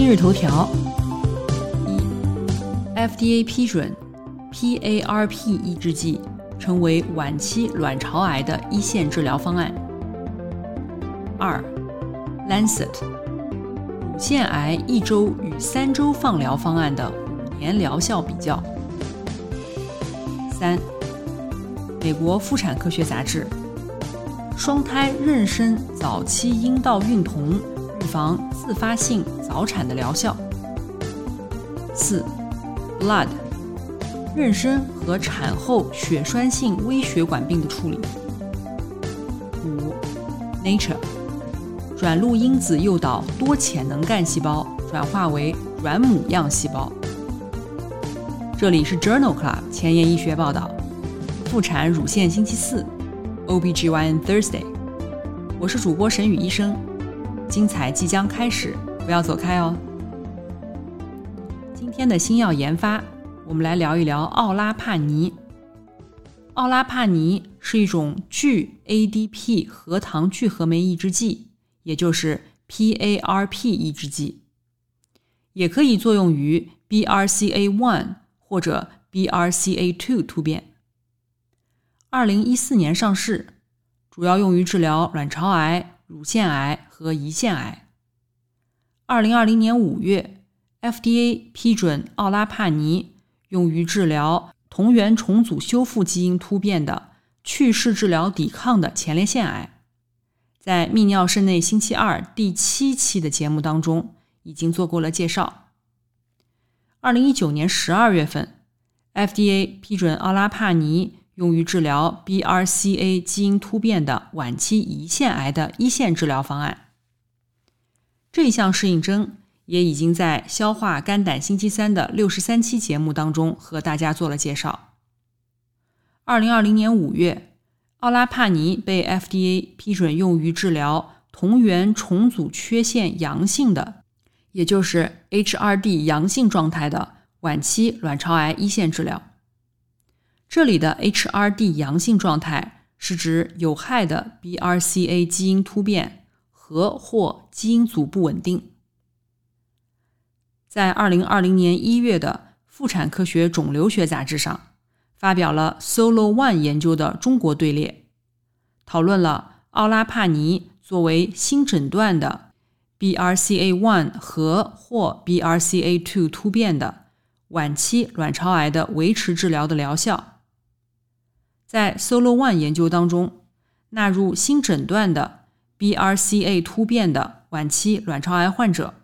今日头条：一，FDA 批准 PARP 抑制剂成为晚期卵巢癌的一线治疗方案。二，Lancet 乳腺癌一周与三周放疗方案的五年疗效比较。三。美国妇产科学杂志：双胎妊娠早期阴道孕酮预防自发性早产的疗效。四，Blood，妊娠和产后血栓性微血管病的处理。五，Nature，转录因子诱导多潜能干细胞转化为软母样细胞。这里是 Journal Club 前沿医学报道。妇产乳腺星期四，OBGYN Thursday，我是主播沈宇医生，精彩即将开始，不要走开哦。今天的新药研发，我们来聊一聊奥拉帕尼。奥拉帕尼是一种聚 ADP 核糖聚合酶抑制剂，也就是 PARP 抑制剂，也可以作用于 BRCA1 或者 BRCA2 突变。二零一四年上市，主要用于治疗卵巢癌、乳腺癌和胰腺癌。二零二零年五月，FDA 批准奥拉帕尼用于治疗同源重组修复基因突变的去势治疗抵抗的前列腺癌。在泌尿室内星期二第七期的节目当中，已经做过了介绍。二零一九年十二月份，FDA 批准奥拉帕尼。用于治疗 BRCA 基因突变的晚期胰腺癌的一线治疗方案。这一项适应症也已经在消化肝胆星期三的六十三期节目当中和大家做了介绍。二零二零年五月，奥拉帕尼被 FDA 批准用于治疗同源重组缺陷阳性的，也就是 HRD 阳性状态的晚期卵巢癌一线治疗。这里的 HRD 阳性状态是指有害的 BRCA 基因突变和或基因组不稳定。在二零二零年一月的《妇产科学肿瘤学杂志》上，发表了 Solo One 研究的中国队列，讨论了奥拉帕尼作为新诊断的 BRCA1 和或 BRCA2 突变的晚期卵巢癌的维持治疗的疗效。在 Solo One 研究当中，纳入新诊断的 BRCA 突变的晚期卵巢癌患者，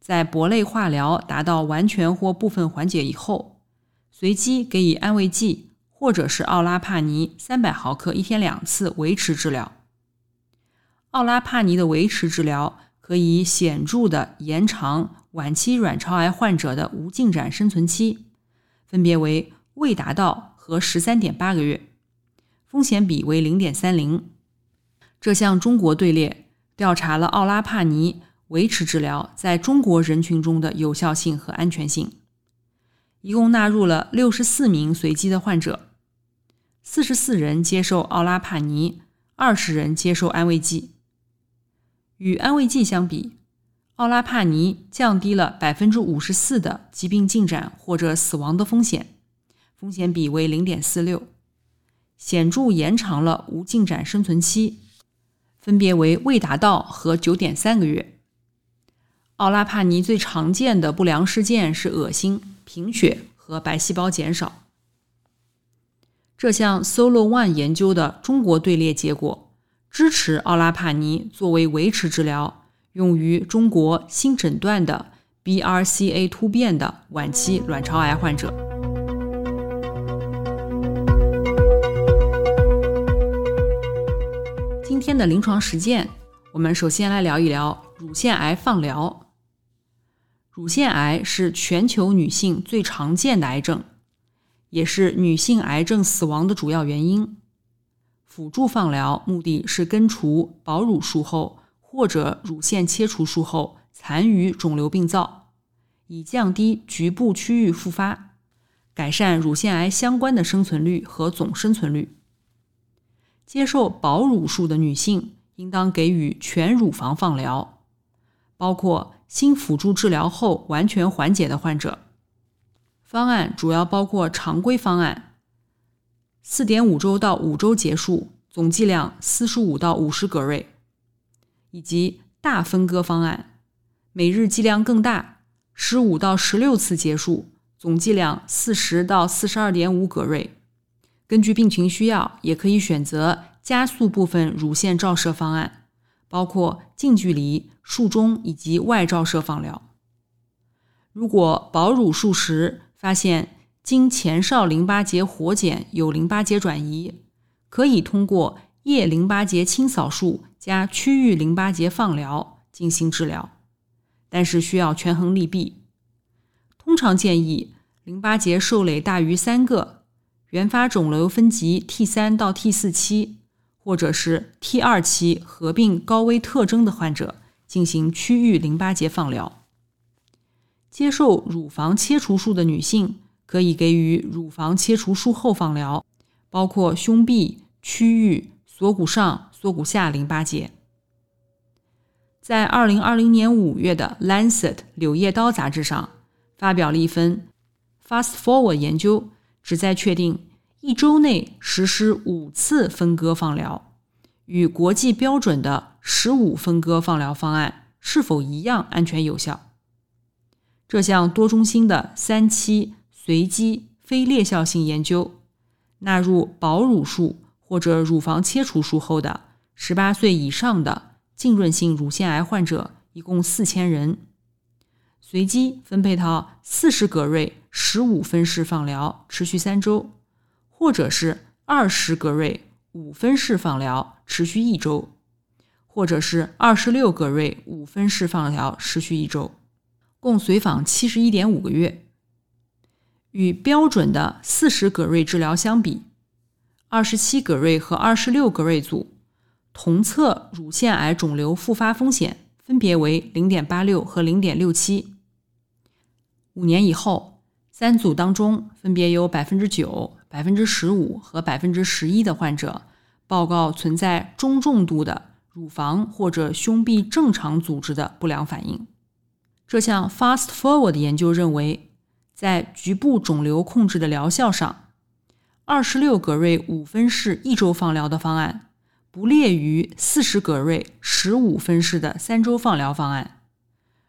在铂类化疗达到完全或部分缓解以后，随机给予安慰剂或者是奥拉帕尼三百毫克一天两次维持治疗。奥拉帕尼的维持治疗可以显著的延长晚期卵巢癌患者的无进展生存期，分别为未达到。和十三点八个月，风险比为零点三零。这项中国队列调查了奥拉帕尼维持治疗在中国人群中的有效性和安全性，一共纳入了六十四名随机的患者，四十四人接受奥拉帕尼，二十人接受安慰剂。与安慰剂相比，奥拉帕尼降低了百分之五十四的疾病进展或者死亡的风险。风险比为零点四六，显著延长了无进展生存期，分别为未达到和九点三个月。奥拉帕尼最常见的不良事件是恶心、贫血和白细胞减少。这项 Solo One 研究的中国队列结果支持奥拉帕尼作为维持治疗，用于中国新诊断的 BRCA 突变的晚期卵巢癌患者。今天的临床实践，我们首先来聊一聊乳腺癌放疗。乳腺癌是全球女性最常见的癌症，也是女性癌症死亡的主要原因。辅助放疗目的是根除保乳术后或者乳腺切除术后残余肿瘤病灶，以降低局部区域复发，改善乳腺癌相关的生存率和总生存率。接受保乳术的女性应当给予全乳房放疗，包括新辅助治疗后完全缓解的患者。方案主要包括常规方案，四点五周到五周结束，总剂量四十五到五十格瑞，以及大分割方案，每日剂量更大，十五到十六次结束，总剂量四十到四十二点五格瑞。根据病情需要，也可以选择加速部分乳腺照射方案，包括近距离、术中以及外照射放疗。如果保乳术时发现经前哨淋巴结活检有淋巴结转移，可以通过腋淋巴结清扫术加区域淋巴结放疗进行治疗，但是需要权衡利弊。通常建议淋巴结受累大于三个。原发肿瘤分级 T 三到 T 四期，或者是 T 二期合并高危特征的患者进行区域淋巴结放疗。接受乳房切除术的女性可以给予乳房切除术后放疗，包括胸壁区域、锁骨上、锁骨下淋巴结。在二零二零年五月的《Lancet》柳叶刀杂志上发表了一份 Fast Forward 研究。旨在确定一周内实施五次分割放疗，与国际标准的十五分割放疗方案是否一样安全有效。这项多中心的三期随机非裂效性研究，纳入保乳术或者乳房切除术后的十八岁以上的浸润性乳腺癌患者，一共四千人。随机分配到四十格瑞十五分式放疗，持续三周，或者是二十格瑞五分式放疗，持续一周，或者是二十六格瑞五分式放疗，持续一周，共随访七十一点五个月。与标准的四十格瑞治疗相比，二十七格瑞和二十六格瑞组同侧乳腺癌肿瘤复发风险分别为零点八六和零点六七。五年以后，三组当中分别有百分之九、百分之十五和百分之十一的患者报告存在中重度的乳房或者胸壁正常组织的不良反应。这项 Fast Forward 研究认为，在局部肿瘤控制的疗效上，二十六格瑞五分式一周放疗的方案不劣于四十格瑞十五分式的三周放疗方案，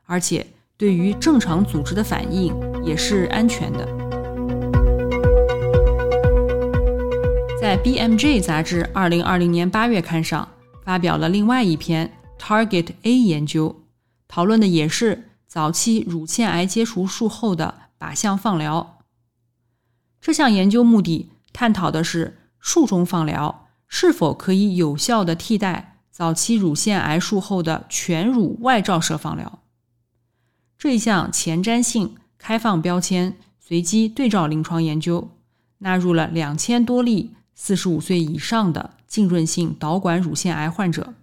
而且。对于正常组织的反应也是安全的。在 BMJ 杂志二零二零年八月刊上发表了另外一篇 Target A 研究，讨论的也是早期乳腺癌切除术后的靶向放疗。这项研究目的探讨的是术中放疗是否可以有效的替代早期乳腺癌术后的全乳外照射放疗。这项前瞻性开放标签随机对照临床研究，纳入了两千多例四十五岁以上的浸润性导管乳腺癌患者，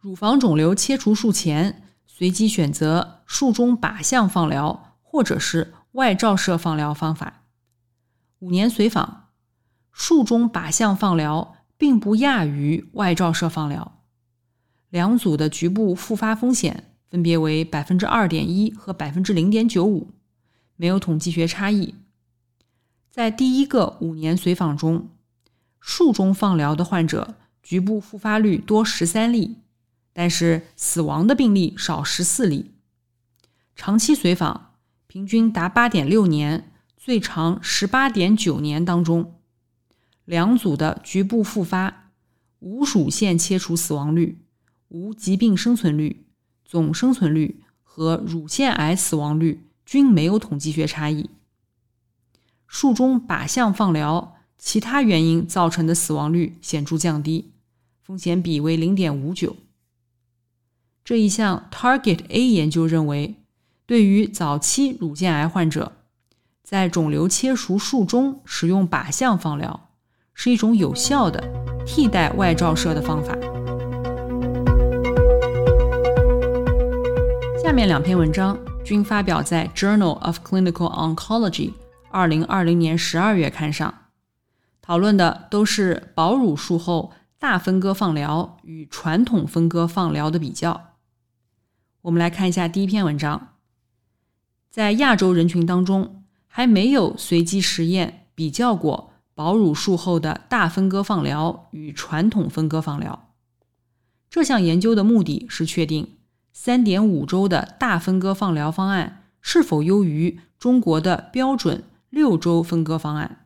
乳房肿瘤切除术前随机选择术中靶向放疗或者是外照射放疗方法。五年随访，术中靶向放疗并不亚于外照射放疗，两组的局部复发风险。分别为百分之二点一和百分之零点九五，没有统计学差异。在第一个五年随访中，术中放疗的患者局部复发率多十三例，但是死亡的病例少十四例。长期随访平均达八点六年，最长十八点九年当中，两组的局部复发、无乳腺切除死亡率、无疾病生存率。总生存率和乳腺癌死亡率均没有统计学差异。术中靶向放疗其他原因造成的死亡率显著降低，风险比为零点五九。这一项 Target A 研究认为，对于早期乳腺癌患者，在肿瘤切除术中使用靶向放疗是一种有效的替代外照射的方法。面两篇文章均发表在《Journal of Clinical Oncology》二零二零年十二月刊上，讨论的都是保乳术后大分割放疗与传统分割放疗的比较。我们来看一下第一篇文章，在亚洲人群当中，还没有随机实验比较过保乳术后的大分割放疗与传统分割放疗。这项研究的目的是确定。三点五周的大分割放疗方案是否优于中国的标准六周分割方案？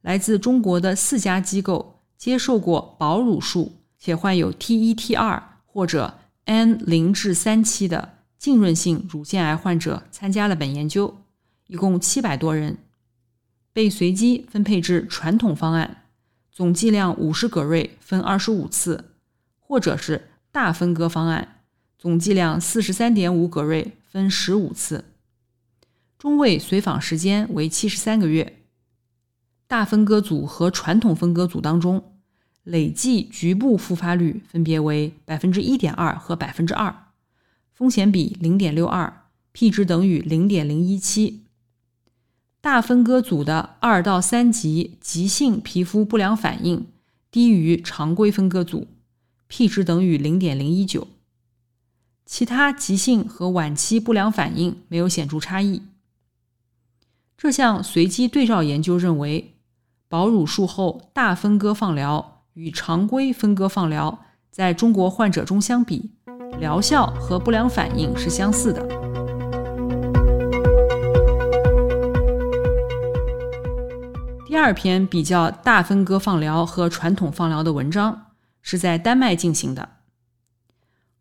来自中国的四家机构接受过保乳术且患有 T1、T2 或者 N 零至三期的浸润性乳腺癌患者参加了本研究，一共七百多人，被随机分配至传统方案，总剂量五十葛瑞分二十五次，或者是大分割方案。总剂量四十三点五葛瑞，分十五次，中位随访时间为七十三个月。大分割组和传统分割组当中，累计局部复发率分别为百分之一点二和百分之二，风险比零点六二，P 值等于零点零一七。大分割组的二到三级急性皮肤不良反应低于常规分割组，P 值等于零点零一九。其他急性和晚期不良反应没有显著差异。这项随机对照研究认为，保乳术后大分割放疗与常规分割放疗在中国患者中相比，疗效和不良反应是相似的。第二篇比较大分割放疗和传统放疗的文章是在丹麦进行的。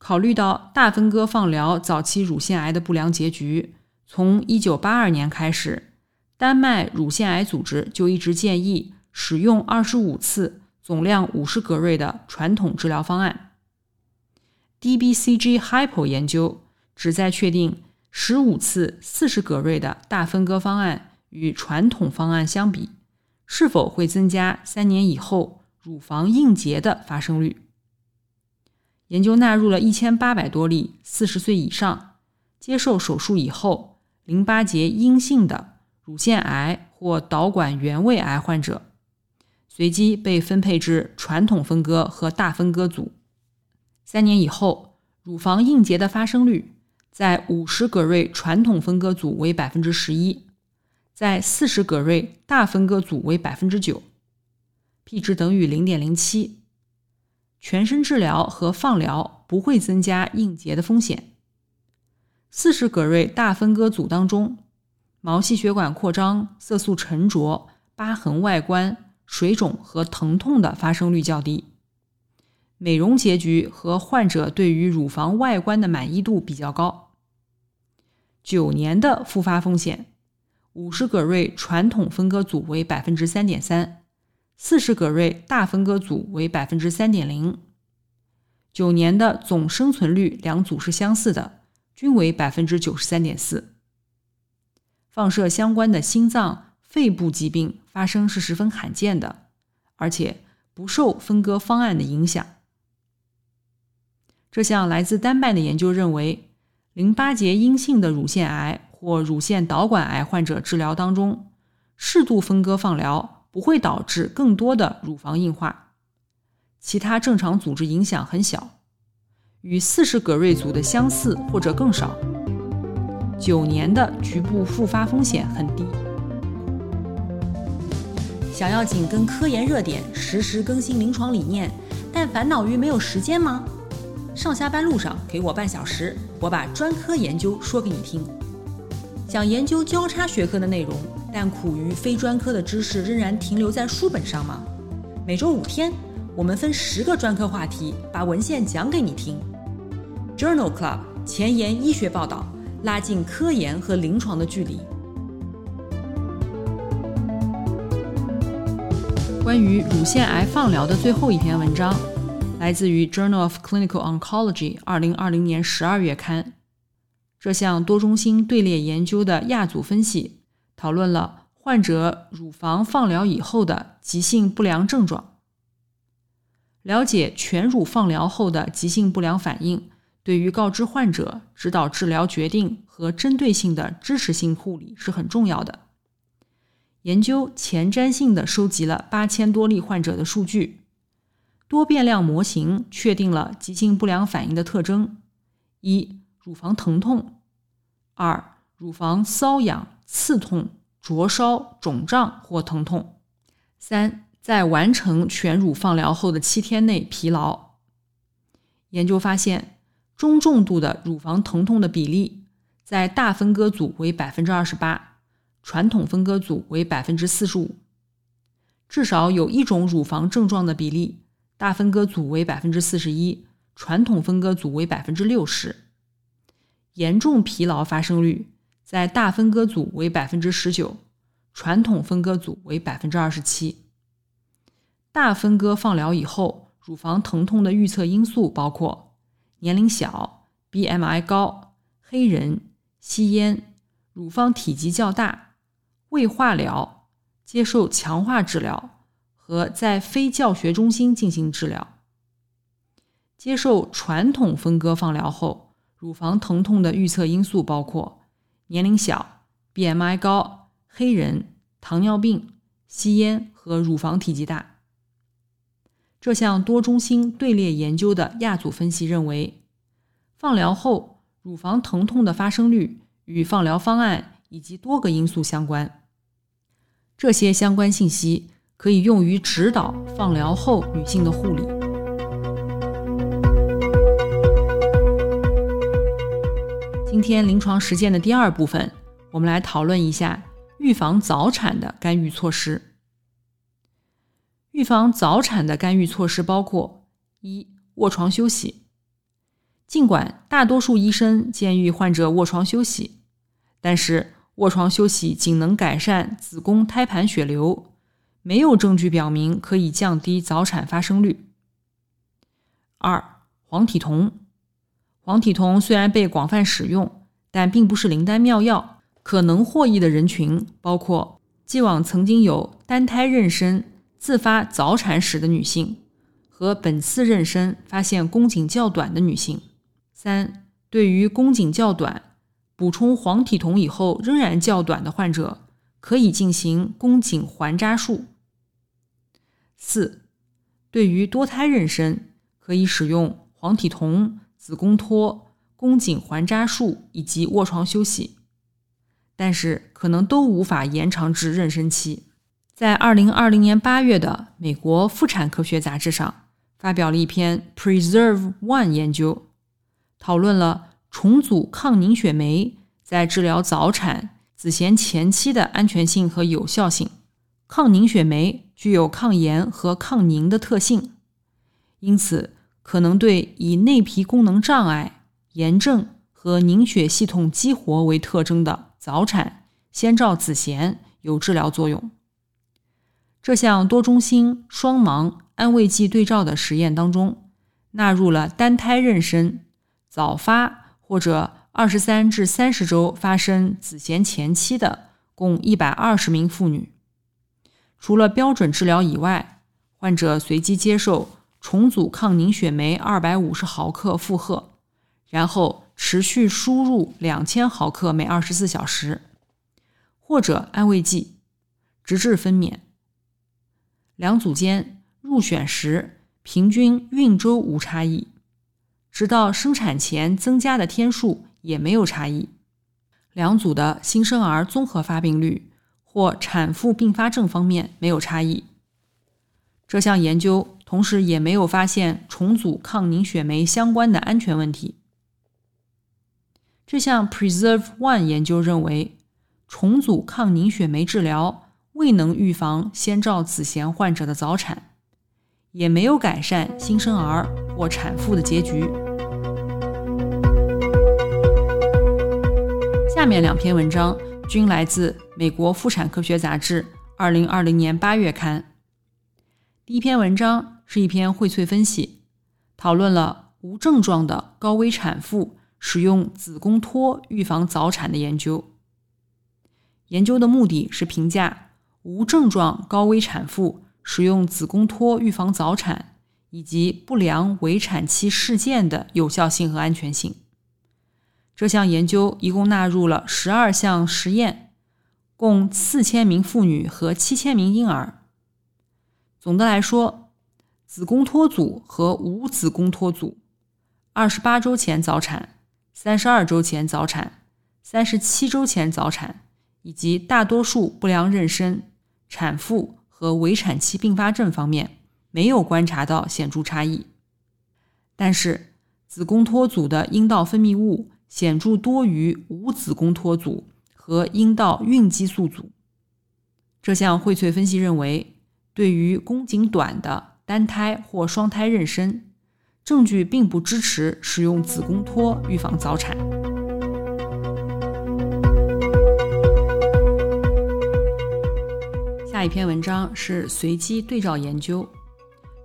考虑到大分割放疗早期乳腺癌的不良结局，从1982年开始，丹麦乳腺癌组织就一直建议使用25次、总量50格瑞的传统治疗方案。DBCG Hypo 研究旨在确定15次40格瑞的大分割方案与传统方案相比，是否会增加三年以后乳房硬结的发生率。研究纳入了一千八百多例四十岁以上、接受手术以后淋巴结阴性的乳腺癌或导管原位癌患者，随机被分配至传统分割和大分割组。三年以后，乳房硬结的发生率在五十葛瑞传统分割组为百分之十一，在四十葛瑞大分割组为百分之九，P 值等于零点零七。全身治疗和放疗不会增加硬结的风险。四十葛瑞大分割组当中，毛细血管扩张、色素沉着、疤痕外观、水肿和疼痛的发生率较低。美容结局和患者对于乳房外观的满意度比较高。九年的复发风险，五十葛瑞传统分割组为百分之三点三。四十葛瑞大分割组为百分之三点零，九年的总生存率两组是相似的，均为百分之九十三点四。放射相关的心脏、肺部疾病发生是十分罕见的，而且不受分割方案的影响。这项来自丹麦的研究认为，淋巴结阴性的乳腺癌或乳腺导管癌患者治疗当中，适度分割放疗。不会导致更多的乳房硬化，其他正常组织影响很小，与四十葛瑞组的相似或者更少。九年的局部复发风险很低。想要紧跟科研热点，实时更新临床理念，但烦恼于没有时间吗？上下班路上给我半小时，我把专科研究说给你听。想研究交叉学科的内容。但苦于非专科的知识仍然停留在书本上吗？每周五天，我们分十个专科话题，把文献讲给你听。Journal Club 前沿医学报道，拉近科研和临床的距离。关于乳腺癌放疗的最后一篇文章，来自于《Journal of Clinical Oncology》二零二零年十二月刊。这项多中心队列研究的亚组分析讨论了患者乳房放疗以后的急性不良症状。了解全乳放疗后的急性不良反应，对于告知患者、指导治疗决定和针对性的支持性护理是很重要的。研究前瞻性的收集了八千多例患者的数据，多变量模型确定了急性不良反应的特征：一、乳房疼痛；二、乳房瘙痒、刺痛、灼烧、肿胀或疼痛；三、在完成全乳放疗后的七天内疲劳。研究发现，中重度的乳房疼痛的比例在大分割组为百分之二十八。传统分割组为百分之四十五，至少有一种乳房症状的比例，大分割组为百分之四十一，传统分割组为百分之六十。严重疲劳发生率在大分割组为百分之十九，传统分割组为百分之二十七。大分割放疗以后，乳房疼痛的预测因素包括年龄小、BMI 高、黑人、吸烟、乳房体积较大。未化疗、接受强化治疗和在非教学中心进行治疗。接受传统分割放疗后，乳房疼痛的预测因素包括年龄小、BMI 高、黑人、糖尿病、吸烟和乳房体积大。这项多中心队列研究的亚组分析认为，放疗后乳房疼痛的发生率与放疗方案以及多个因素相关。这些相关信息可以用于指导放疗后女性的护理。今天临床实践的第二部分，我们来讨论一下预防早产的干预措施。预防早产的干预措施包括：一、卧床休息。尽管大多数医生建议患者卧床休息，但是。卧床休息仅能改善子宫胎盘血流，没有证据表明可以降低早产发生率。二、黄体酮。黄体酮虽然被广泛使用，但并不是灵丹妙药。可能获益的人群包括既往曾经有单胎妊娠自发早产史的女性，和本次妊娠发现宫颈较短的女性。三、对于宫颈较短。补充黄体酮以后仍然较短的患者，可以进行宫颈环扎术。四，对于多胎妊娠，可以使用黄体酮、子宫托、宫颈环扎术以及卧床休息，但是可能都无法延长至妊娠期。在二零二零年八月的美国妇产科学杂志上，发表了一篇 Preserve One 研究，讨论了。重组抗凝血酶在治疗早产、子痫前期的安全性和有效性。抗凝血酶具有抗炎和抗凝的特性，因此可能对以内皮功能障碍、炎症和凝血系统激活为特征的早产、先兆子痫有治疗作用。这项多中心双盲安慰剂对照的实验当中，纳入了单胎妊娠、早发。或者二十三至三十周发生子痫前期的共一百二十名妇女，除了标准治疗以外，患者随机接受重组抗凝血酶二百五十毫克负荷，然后持续输入两千毫克每二十四小时，或者安慰剂，直至分娩。两组间入选时平均孕周无差异。直到生产前增加的天数也没有差异，两组的新生儿综合发病率或产妇并发症方面没有差异。这项研究同时也没有发现重组抗凝血酶相关的安全问题。这项 Preserve One 研究认为，重组抗凝血酶治疗未能预防先兆子痫患者的早产。也没有改善新生儿或产妇的结局。下面两篇文章均来自美国妇产科学杂志二零二零年八月刊。第一篇文章是一篇荟萃分析，讨论了无症状的高危产妇使用子宫托预防早产的研究。研究的目的是评价无症状高危产妇使用子宫托预防早产以及不良围产期事件的有效性和安全性。这项研究一共纳入了十二项实验，共四千名妇女和七千名婴儿。总的来说，子宫脱组和无子宫脱组，二十八周前早产、三十二周前早产、三十七周前早产，以及大多数不良妊娠、产妇和围产期并发症方面，没有观察到显著差异。但是，子宫脱组的阴道分泌物。显著多于无子宫脱组和阴道孕激素组。这项荟萃分析认为，对于宫颈短的单胎或双胎妊娠，证据并不支持使用子宫托预防早产。下一篇文章是随机对照研究，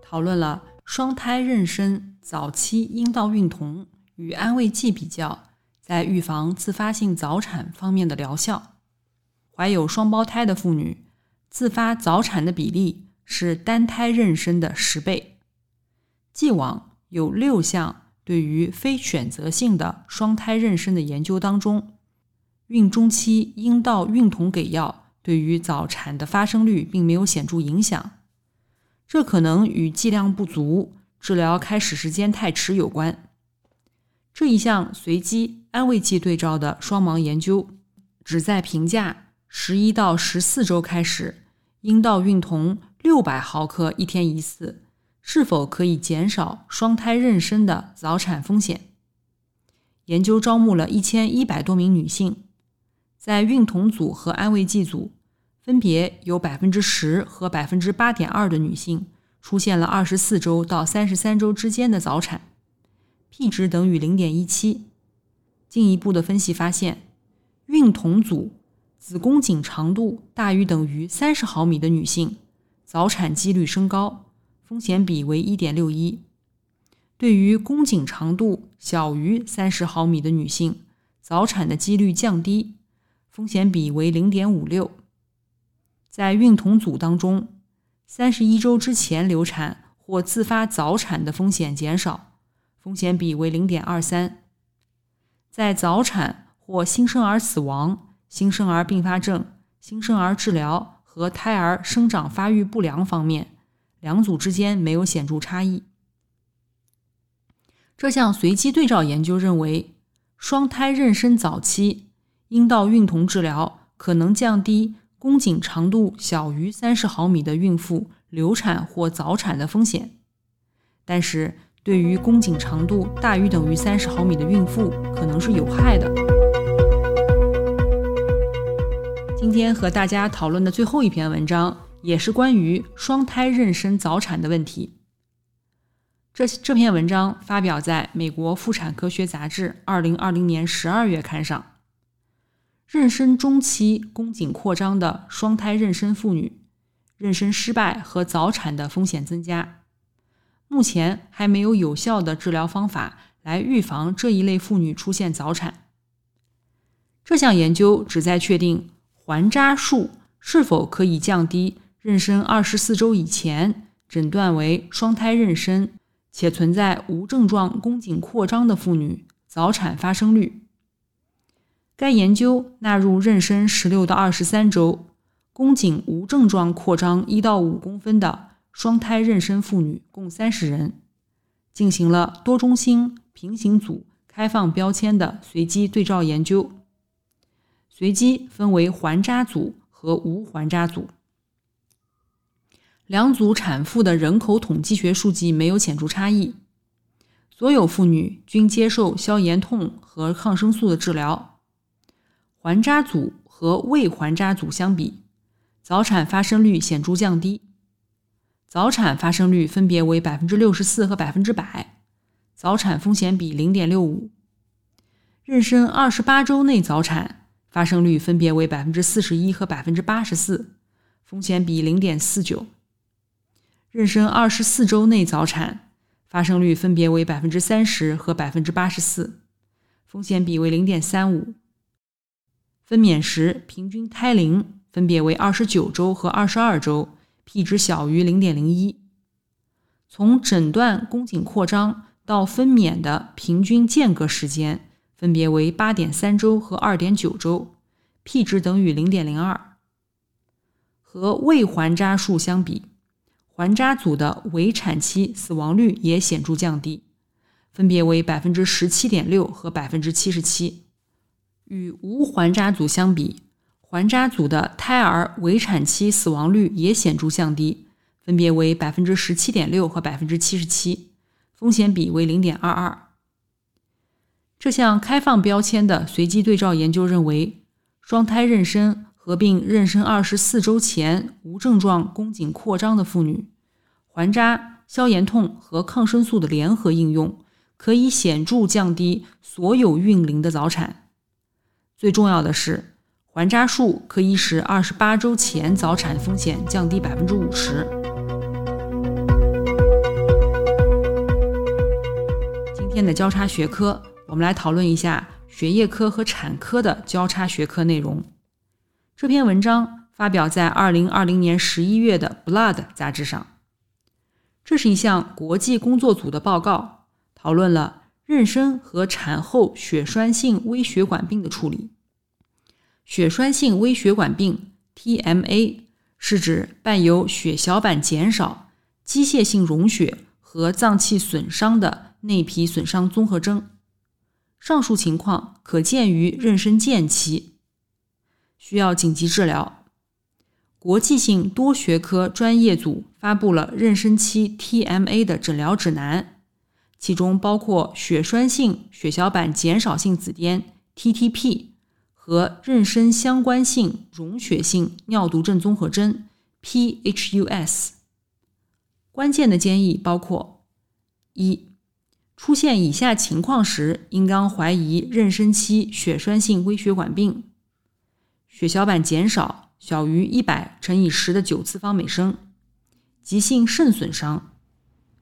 讨论了双胎妊娠早期阴道孕酮与安慰剂比较。在预防自发性早产方面的疗效，怀有双胞胎的妇女自发早产的比例是单胎妊娠的十倍。既往有六项对于非选择性的双胎妊娠的研究当中，孕中期阴道孕酮给药对于早产的发生率并没有显著影响，这可能与剂量不足、治疗开始时间太迟有关。这一项随机安慰剂对照的双盲研究，旨在评价十一到十四周开始阴道孕酮六百毫克一天一次是否可以减少双胎妊娠的早产风险。研究招募了一千一百多名女性，在孕酮组和安慰剂组，分别有百分之十和百分之八点二的女性出现了二十四周到三十三周之间的早产。P 值等于零点一七。进一步的分析发现，孕酮组子宫颈长度大于等于三十毫米的女性，早产几率升高，风险比为一点六一；对于宫颈长度小于三十毫米的女性，早产的几率降低，风险比为零点五六。在孕酮组当中，三十一周之前流产或自发早产的风险减少。风险比为零点二三，在早产或新生儿死亡、新生儿并发症、新生儿治疗和胎儿生长发育不良方面，两组之间没有显著差异。这项随机对照研究认为，双胎妊娠早期阴道孕酮治疗可能降低宫颈长度小于三十毫米的孕妇流产或早产的风险，但是。对于宫颈长度大于等于三十毫米的孕妇，可能是有害的。今天和大家讨论的最后一篇文章，也是关于双胎妊娠早产的问题。这这篇文章发表在美国妇产科学杂志二零二零年十二月刊上。妊娠中期宫颈扩张的双胎妊娠妇女，妊娠失败和早产的风险增加。目前还没有有效的治疗方法来预防这一类妇女出现早产。这项研究旨在确定环扎术是否可以降低妊娠二十四周以前诊断为双胎妊娠且存在无症状宫颈扩张的妇女早产发生率。该研究纳入妊娠十六到二十三周、宫颈无症状扩张一到五公分的。双胎妊娠妇女共三十人，进行了多中心平行组开放标签的随机对照研究。随机分为环扎组和无环扎组。两组产妇的人口统计学数据没有显著差异。所有妇女均接受消炎痛和抗生素的治疗。环扎组和未环扎组相比，早产发生率显著降低。早产发生率分别为百分之六十四和百分之百，早产风险比零点六五。妊娠二十八周内早产发生率分别为百分之四十一和百分之八十四，风险比零点四九。妊娠二十四周内早产发生率分别为百分之三十和百分之八十四，风险比为零点三五。分娩时平均胎龄分别为二十九周和二十二周，P 值小于零点零一。从诊断宫颈扩张到分娩的平均间隔时间分别为八点三周和二点九周，P 值等于零点零二。和未环扎术相比。环扎组的围产期死亡率也显著降低，分别为百分之十七点六和百分之七十七。与无环扎组相比，环扎组的胎儿围产期死亡率也显著降低，分别为百分之十七点六和百分之七十七，风险比为零点二二。这项开放标签的随机对照研究认为，双胎妊娠。合并妊娠二十四周前无症状宫颈扩张的妇女，环扎、消炎痛和抗生素的联合应用，可以显著降低所有孕龄的早产。最重要的是，环扎术可以使二十八周前早产风险降低百分之五十。今天的交叉学科，我们来讨论一下血液科和产科的交叉学科内容。这篇文章发表在二零二零年十一月的《Blood》杂志上。这是一项国际工作组的报告，讨论了妊娠和产后血栓性微血管病的处理。血栓性微血管病 （TMA） 是指伴有血小板减少、机械性溶血和脏器损伤的内皮损伤综合征。上述情况可见于妊娠间期。需要紧急治疗。国际性多学科专业组发布了妊娠期 TMA 的诊疗指南，其中包括血栓性血小板减少性紫癜 （TTP） 和妊娠相关性溶血性尿毒症综合征 （PHUS）。关键的建议包括：一、出现以下情况时，应当怀疑妊娠期血栓性微血管病。血小板减少小于一百乘以十的九次方每升，急性肾损伤，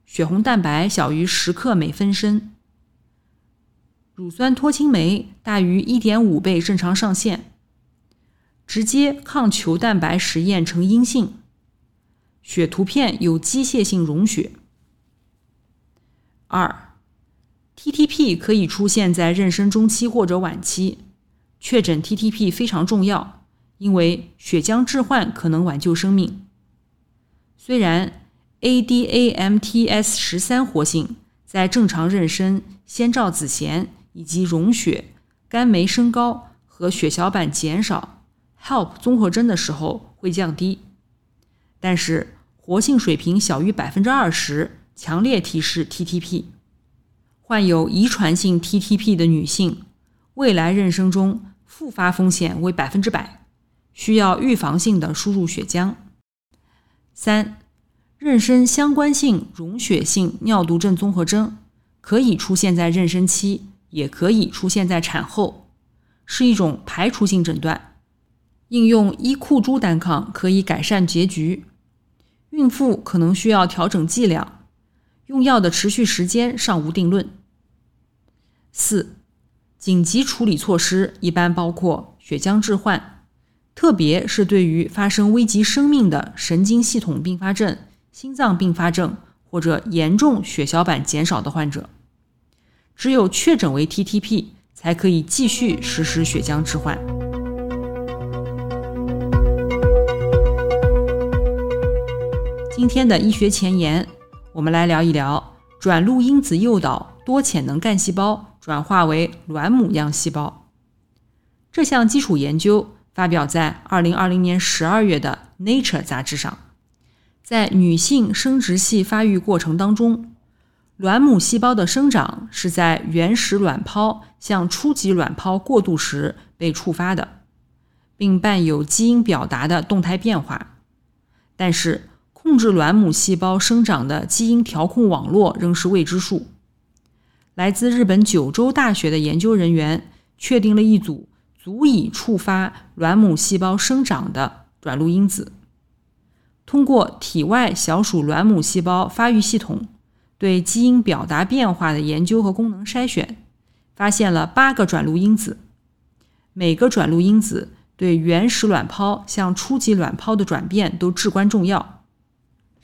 血红蛋白小于十克每分升，乳酸脱氢酶大于一点五倍正常上限，直接抗球蛋白实验呈阴性，血图片有机械性溶血。二，TTP 可以出现在妊娠中期或者晚期。确诊 TTP 非常重要，因为血浆置换可能挽救生命。虽然 ADAMTS 十三活性在正常妊娠、先兆子痫以及溶血、肝酶升高和血小板减少 HELP 综合征的时候会降低，但是活性水平小于百分之二十，强烈提示 TTP。患有遗传性 TTP 的女性，未来妊娠中。复发风险为百分之百，需要预防性的输入血浆。三、妊娠相关性溶血性尿毒症综合征可以出现在妊娠期，也可以出现在产后，是一种排除性诊断。应用伊库珠单抗可以改善结局，孕妇可能需要调整剂量，用药的持续时间尚无定论。四。紧急处理措施一般包括血浆置换，特别是对于发生危及生命的神经系统并发症、心脏并发症或者严重血小板减少的患者。只有确诊为 TTP，才可以继续实施血浆置换。今天的医学前沿，我们来聊一聊转录因子诱导多潜能干细胞。转化为卵母样细胞。这项基础研究发表在2020年12月的《Nature》杂志上。在女性生殖系发育过程当中，卵母细胞的生长是在原始卵泡向初级卵泡过渡时被触发的，并伴有基因表达的动态变化。但是，控制卵母细胞生长的基因调控网络仍是未知数。来自日本九州大学的研究人员确定了一组足以触发卵母细胞生长的转录因子。通过体外小鼠卵母细胞发育系统对基因表达变化的研究和功能筛选，发现了八个转录因子，每个转录因子对原始卵泡向初级卵泡的转变都至关重要。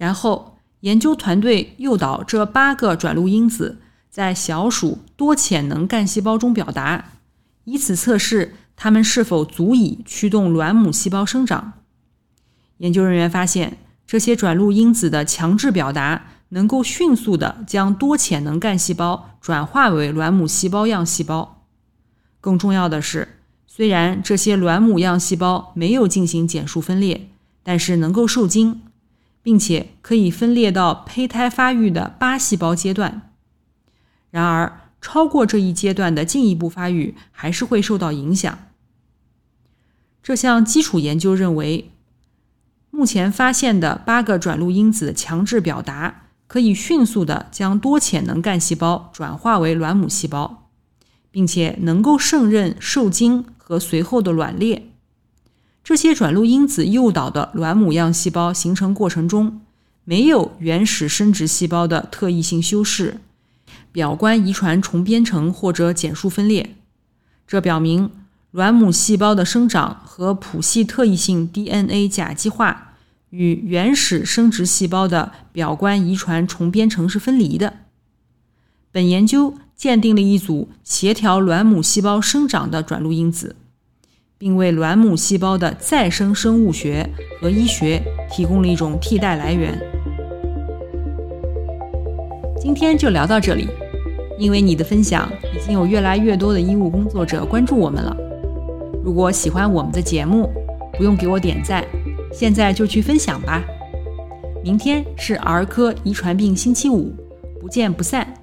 然后，研究团队诱导这八个转录因子在小鼠多潜能干细胞中表达，以此测试它们是否足以驱动卵母细胞生长。研究人员发现，这些转录因子的强制表达。能够迅速地将多潜能干细胞转化为卵母细胞样细胞。更重要的是，虽然这些卵母样细胞没有进行减数分裂，但是能够受精，并且可以分裂到胚胎发育的八细胞阶段。然而，超过这一阶段的进一步发育还是会受到影响。这项基础研究认为，目前发现的八个转录因子强制表达。可以迅速地将多潜能干细胞转化为卵母细胞，并且能够胜任受精和随后的卵裂。这些转录因子诱导的卵母样细胞形成过程中，没有原始生殖细胞的特异性修饰、表观遗传重编程或者减数分裂。这表明卵母细胞的生长和谱系特异性 DNA 甲基化。与原始生殖细胞的表观遗传重编程是分离的。本研究鉴定了一组协调卵母细胞生长的转录因子，并为卵母细胞的再生生物学和医学提供了一种替代来源。今天就聊到这里，因为你的分享，已经有越来越多的医务工作者关注我们了。如果喜欢我们的节目，不用给我点赞。现在就去分享吧！明天是儿科遗传病星期五，不见不散。